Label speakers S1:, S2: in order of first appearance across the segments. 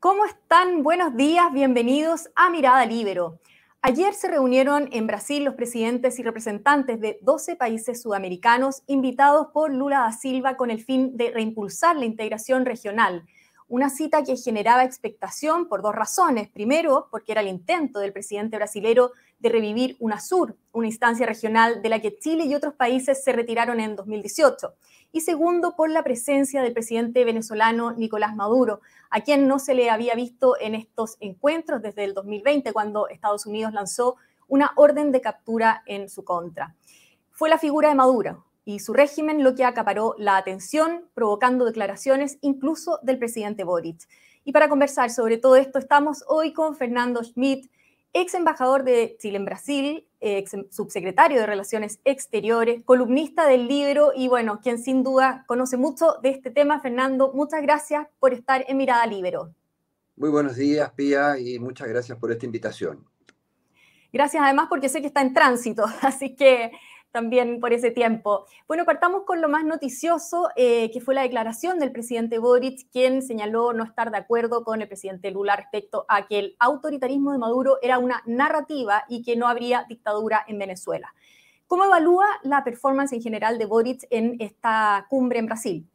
S1: ¿Cómo están? Buenos días, bienvenidos a Mirada Libero. Ayer se reunieron en Brasil los presidentes y representantes de 12 países sudamericanos invitados por Lula da Silva con el fin de reimpulsar la integración regional una cita que generaba expectación por dos razones. Primero, porque era el intento del presidente brasilero de revivir UNASUR, una instancia regional de la que Chile y otros países se retiraron en 2018. Y segundo, por la presencia del presidente venezolano Nicolás Maduro, a quien no se le había visto en estos encuentros desde el 2020, cuando Estados Unidos lanzó una orden de captura en su contra. Fue la figura de Maduro, y su régimen lo que acaparó la atención, provocando declaraciones incluso del presidente Boric. Y para conversar sobre todo esto estamos hoy con Fernando Schmidt, ex embajador de Chile en Brasil, ex subsecretario de Relaciones Exteriores, columnista del libro y bueno, quien sin duda conoce mucho de este tema. Fernando, muchas gracias por estar en Mirada Libero.
S2: Muy buenos días, Pía, y muchas gracias por esta invitación.
S1: Gracias además porque sé que está en tránsito, así que también por ese tiempo. Bueno, partamos con lo más noticioso, eh, que fue la declaración del presidente Boric, quien señaló no estar de acuerdo con el presidente Lula respecto a que el autoritarismo de Maduro era una narrativa y que no habría dictadura en Venezuela. ¿Cómo evalúa la performance en general de Boric en esta cumbre en Brasil?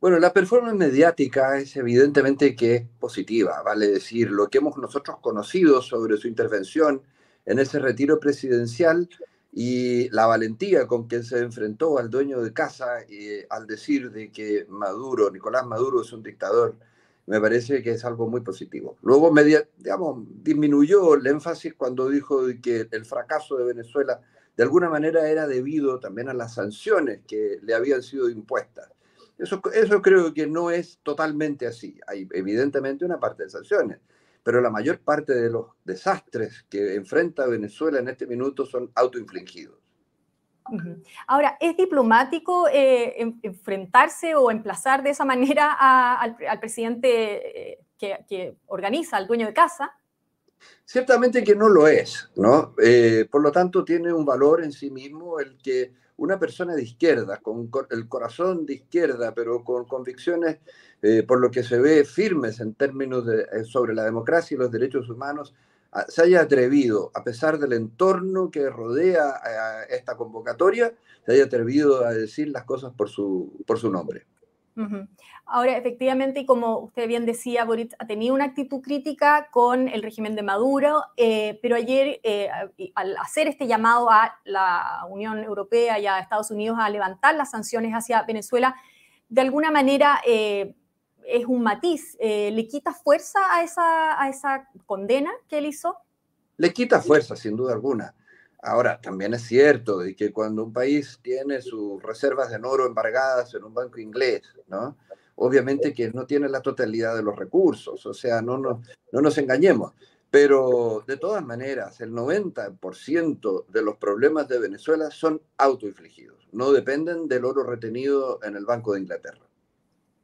S2: Bueno, la performance mediática es evidentemente que es positiva, vale decir, lo que hemos nosotros conocido sobre su intervención en ese retiro presidencial y la valentía con que se enfrentó al dueño de casa y al decir de que Maduro, Nicolás Maduro es un dictador, me parece que es algo muy positivo. Luego, media, digamos, disminuyó el énfasis cuando dijo que el fracaso de Venezuela de alguna manera era debido también a las sanciones que le habían sido impuestas. Eso, eso creo que no es totalmente así. Hay evidentemente una parte de sanciones, pero la mayor parte de los desastres que enfrenta Venezuela en este minuto son autoinfligidos.
S1: Ahora, ¿es diplomático eh, enfrentarse o emplazar de esa manera al, presidente eh, que, organiza, al dueño de casa?
S2: Ciertamente que no lo es, ¿no? Eh, por lo tanto, tiene un valor en sí mismo el que una persona de izquierda, con el corazón de izquierda, pero con convicciones, eh, por lo que se ve, firmes en términos de, eh, sobre la democracia y los derechos humanos, se haya atrevido, a pesar del entorno que rodea a esta convocatoria, se haya atrevido a decir las cosas por su, por su nombre.
S1: Ahora, efectivamente, y como usted bien decía, Boric ha tenido una actitud crítica con el régimen de Maduro, eh, pero ayer, eh, al hacer este llamado a la Unión Europea y a Estados Unidos a levantar las sanciones hacia Venezuela, de alguna manera eh, es un matiz. ¿Le quita fuerza a esa, a esa condena que él hizo?
S2: Le quita fuerza, sin duda alguna. Ahora, también es cierto de que cuando un país tiene sus reservas de oro embargadas en un banco inglés, ¿no? Obviamente que no tiene la totalidad de los recursos, o sea, no nos, no nos engañemos. Pero de todas maneras, el 90% de los problemas de Venezuela son autoinfligidos, no dependen del oro retenido en el Banco de Inglaterra.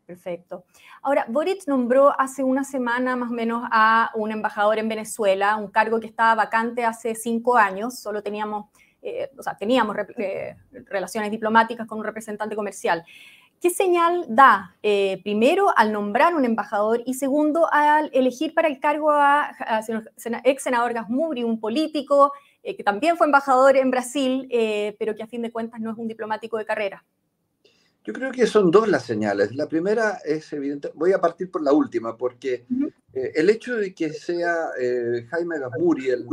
S1: Perfecto. Ahora, Boric nombró hace una semana más o menos a un embajador en Venezuela, un cargo que estaba vacante hace cinco años, solo teníamos, eh, o sea, teníamos eh, relaciones diplomáticas con un representante comercial. ¿Qué señal da, eh, primero, al nombrar un embajador y segundo, al elegir para el cargo a, ex senador Gasmuri, un político que también fue embajador en Brasil, pero que a fin de cuentas no es un diplomático de carrera?
S2: Yo creo que son dos las señales. La primera es evidente, voy a partir por la última, porque eh, el hecho de que sea eh, Jaime Gasmuri el,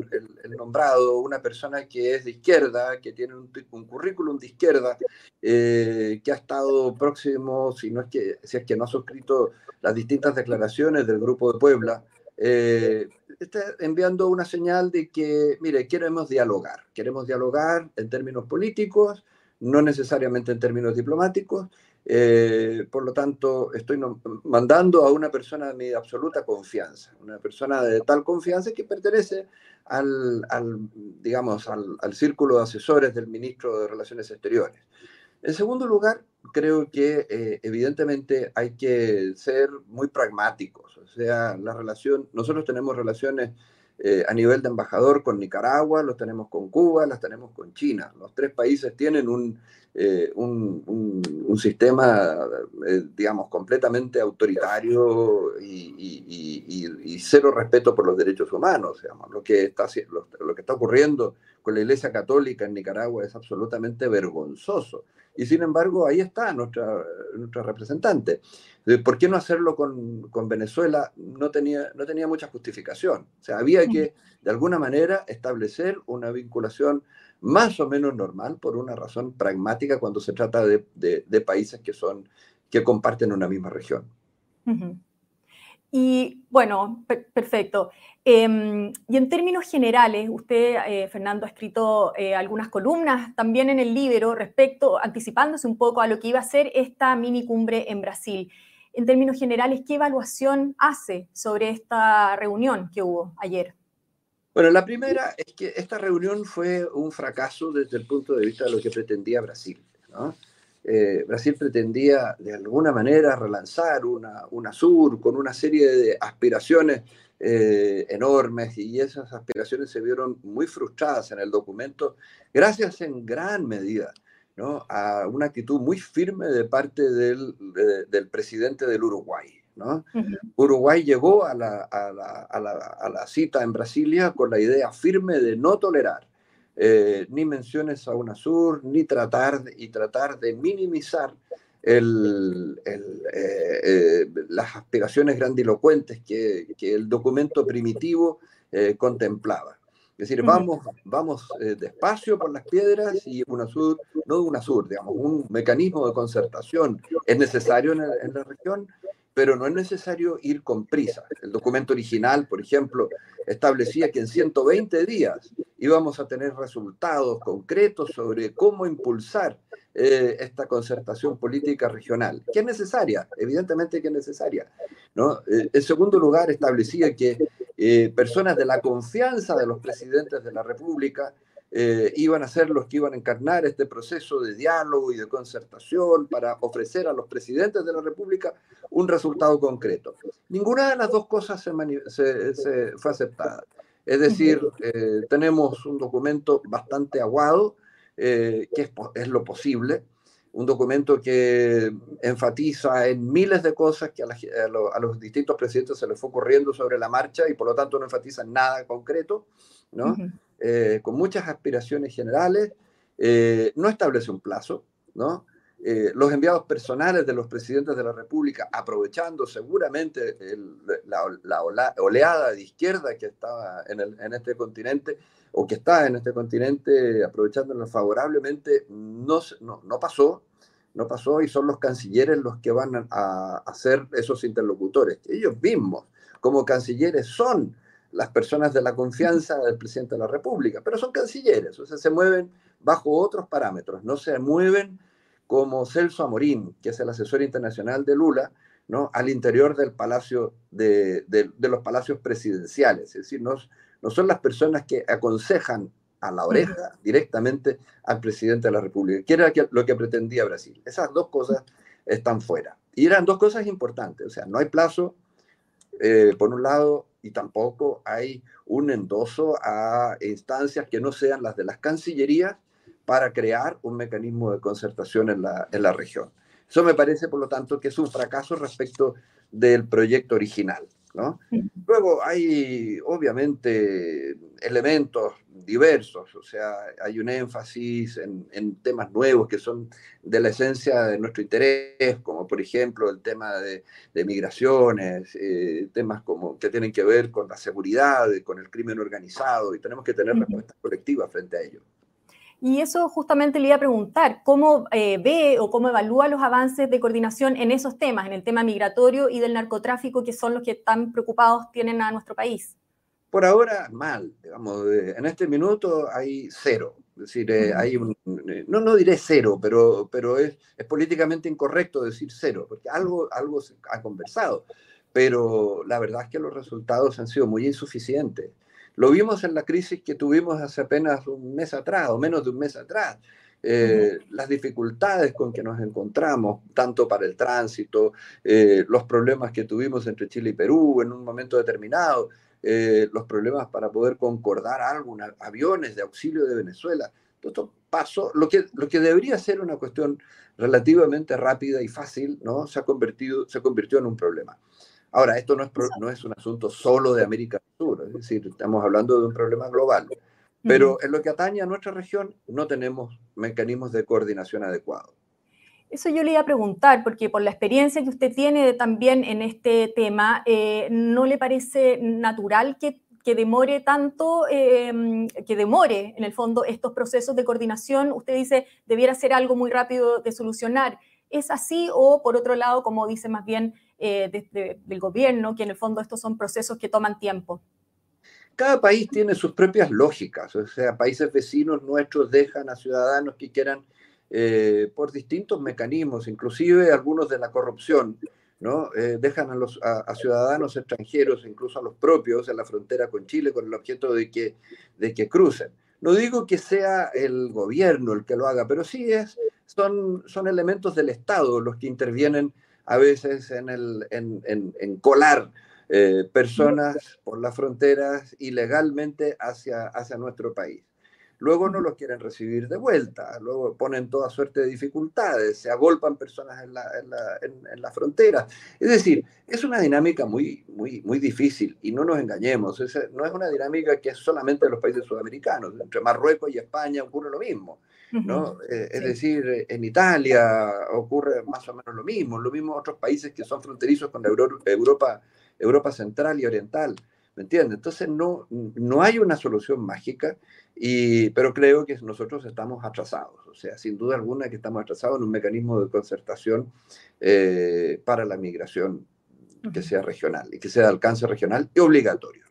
S2: nombrado, una persona que es de izquierda, que tiene un, currículum de izquierda, eh, que ha estado próximo, si, no es que, si es que no ha suscrito las distintas declaraciones del Grupo de Puebla, está enviando una señal de que, mire, queremos dialogar, queremos dialogar en términos políticos, no necesariamente en términos diplomáticos. Eh, por lo tanto, estoy mandando a una persona de mi absoluta confianza, una persona de tal confianza que pertenece al, digamos, al, círculo de asesores del ministro de Relaciones Exteriores. En segundo lugar, creo que eh, evidentemente hay que ser muy pragmáticos, o sea, la relación, nosotros tenemos relaciones eh, a nivel de embajador con Nicaragua, los tenemos con Cuba, las tenemos con China. Los tres países tienen un, eh, un, sistema, eh, digamos, completamente autoritario y, cero respeto por los derechos humanos. Lo, que está, lo, que está ocurriendo con la Iglesia Católica en Nicaragua es absolutamente vergonzoso. Y sin embargo, ahí está nuestra, nuestra representante. ¿Por qué no hacerlo con, con, Venezuela? No tenía, no tenía mucha justificación. O sea, había que, de alguna manera, establecer una vinculación más o menos normal por una razón pragmática cuando se trata de, de, países que, son, que comparten una misma región.
S1: Y bueno, perfecto. Em, y en términos generales, usted, eh, Fernando, ha escrito eh, algunas columnas también en el Libro respecto, anticipándose un poco a lo que iba a ser esta mini cumbre en Brasil. En términos generales, ¿qué evaluación hace sobre esta reunión que hubo ayer?
S2: Bueno, la primera es que esta reunión fue un fracaso desde el punto de vista de lo que pretendía Brasil. ¿no? Eh, Brasil pretendía de alguna manera relanzar una, una sur con una serie de aspiraciones eh, enormes y esas aspiraciones se vieron muy frustradas en el documento, gracias en gran medida ¿no? a una actitud muy firme de parte del, del presidente del Uruguay. ¿no? Uruguay llegó a la, a, la, a, la, a la, cita en Brasilia con la idea firme de no tolerar eh, ni menciones a UNASUR, ni tratar, y tratar de minimizar el, el, eh, eh, las aspiraciones grandilocuentes que, que, el documento primitivo contemplaba. Es decir, vamos, vamos despacio por las piedras y UNASUR, no UNASUR, digamos, un mecanismo de concertación es necesario en, en la región, pero no es necesario ir con prisa. El documento original, por ejemplo, establecía que en 120 días íbamos a tener resultados concretos sobre cómo impulsar eh, esta concertación política regional, que es necesaria, evidentemente que es necesaria. ¿no? Eh, en segundo lugar, establecía que eh, personas de la confianza de los presidentes de la República eh, iban a ser los que iban a encarnar este proceso de diálogo y de concertación para ofrecer a los presidentes de la República un resultado concreto. Ninguna de las dos cosas se, se, fue aceptada. Es decir, eh, tenemos un documento bastante aguado, eh, que es, es, lo posible, un documento que enfatiza en miles de cosas que a, a, los distintos presidentes se les fue ocurriendo sobre la marcha y por lo tanto no enfatiza en nada concreto, ¿no? Eh, con muchas aspiraciones generales, eh, no establece un plazo, ¿no? Eh, los enviados personales de los presidentes de la República, aprovechando seguramente la, oleada de izquierda que estaba en, el, en, este continente, o que está en este continente, aprovechándolo favorablemente, no, no, no pasó, no pasó y son los cancilleres los que van a, a ser esos interlocutores. Ellos mismos, como cancilleres, son las personas de la confianza del presidente de la República, pero son cancilleres, o sea, se mueven bajo otros parámetros, no se mueven como Celso Amorín, que es el asesor internacional de Lula, ¿no? al interior del palacio de, de, los palacios presidenciales, es decir, no, no son las personas que aconsejan a la oreja directamente al presidente de la República, que era lo que pretendía Brasil. Esas dos cosas están fuera. Y eran dos cosas importantes, o sea, no hay plazo, eh, por un lado, y tampoco hay un endoso a instancias que no sean las de las cancillerías para crear un mecanismo de concertación en la, en la región. Eso me parece, por lo tanto, que es un fracaso respecto del proyecto original. ¿No? Luego hay, obviamente, elementos diversos, o sea, hay un énfasis en, en, temas nuevos que son de la esencia de nuestro interés, como por ejemplo el tema de, de migraciones, eh, temas como que tienen que ver con la seguridad, con el crimen organizado, y tenemos que tener respuestas colectivas frente a ello.
S1: Y eso justamente le iba a preguntar, ¿cómo eh, ve o cómo evalúa los avances de coordinación en esos temas, en el tema migratorio y del narcotráfico, que son los que tan preocupados tienen a nuestro país?
S2: Por ahora, mal, digamos, en este minuto hay cero. Es decir, eh, hay un, eh, no, no diré cero, pero, pero es, es, políticamente incorrecto decir cero, porque algo, algo se ha conversado. Pero la verdad es que los resultados han sido muy insuficientes. Lo vimos en la crisis que tuvimos hace apenas un mes atrás, o menos de un mes atrás, eh, las dificultades con que nos encontramos, tanto para el tránsito, eh, los problemas que tuvimos entre Chile y Perú en un momento determinado, eh, los problemas para poder concordar algo, aviones de auxilio de Venezuela. Todo esto pasó, lo que, lo que debería ser una cuestión relativamente rápida y fácil, ¿no? Se ha convertido, se convirtió en un problema. Ahora, esto no es, no es un asunto solo de América del Sur, es decir, estamos hablando de un problema global. Pero en lo que atañe a nuestra región, no tenemos mecanismos de coordinación adecuados.
S1: Eso yo le iba a preguntar, porque por la experiencia que usted tiene también en este tema, eh, ¿no le parece natural que, que demore tanto, em, que demore en el fondo estos procesos de coordinación? Usted dice, debiera ser algo muy rápido de solucionar. ¿Es así o por otro lado, como dice más bien eh, del gobierno, que en el fondo estos son procesos que toman tiempo?
S2: Cada país tiene sus propias lógicas, o sea, países vecinos nuestros dejan a ciudadanos que quieran, eh, por distintos mecanismos, inclusive algunos de la corrupción, ¿no? Eh, dejan a, los, a, ciudadanos extranjeros, incluso a los propios, en la frontera con Chile con el objeto de que, de que crucen. No digo que sea el gobierno el que lo haga, pero sí es, son, son elementos del Estado los que intervienen a veces en, el, en, en, en colar eh, personas por las fronteras ilegalmente hacia, hacia nuestro país. Luego no los quieren recibir de vuelta, luego ponen toda suerte de dificultades, se agolpan personas en la, en la, frontera. Es decir, es una dinámica muy, muy, muy difícil y no nos engañemos, no es una dinámica que es solamente de los países sudamericanos, entre Marruecos y España ocurre lo mismo. ¿no? Eh, es decir, en Italia ocurre más o menos lo mismo, lo mismo en otros países que son fronterizos con Europa Europa Central y Oriental. ¿Me entiendes? Entonces no, no hay una solución mágica, y, pero creo que nosotros estamos atrasados. O sea, sin duda alguna que estamos atrasados en un mecanismo de concertación eh, para la migración que sea regional y que sea de alcance regional y obligatorio.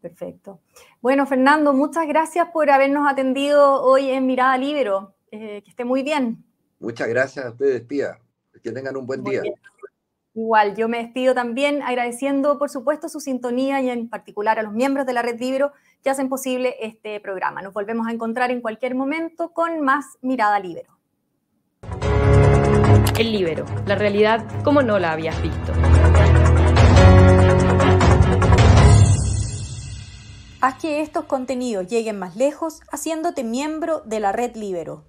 S1: Perfecto. Bueno, Fernando, muchas gracias por habernos atendido hoy en Mirada Libero. Eh, que esté muy bien.
S2: Muchas gracias a ustedes, Pía. Que tengan un buen día.
S1: Igual, yo me despido también agradeciendo, por supuesto, su sintonía y en particular a los miembros de la Red Libro que hacen posible este programa. Nos volvemos a encontrar en cualquier momento con más Mirada Libero.
S3: El Libero, la realidad como no la habías visto.
S1: Haz que estos contenidos lleguen más lejos haciéndote miembro de la Red Libero.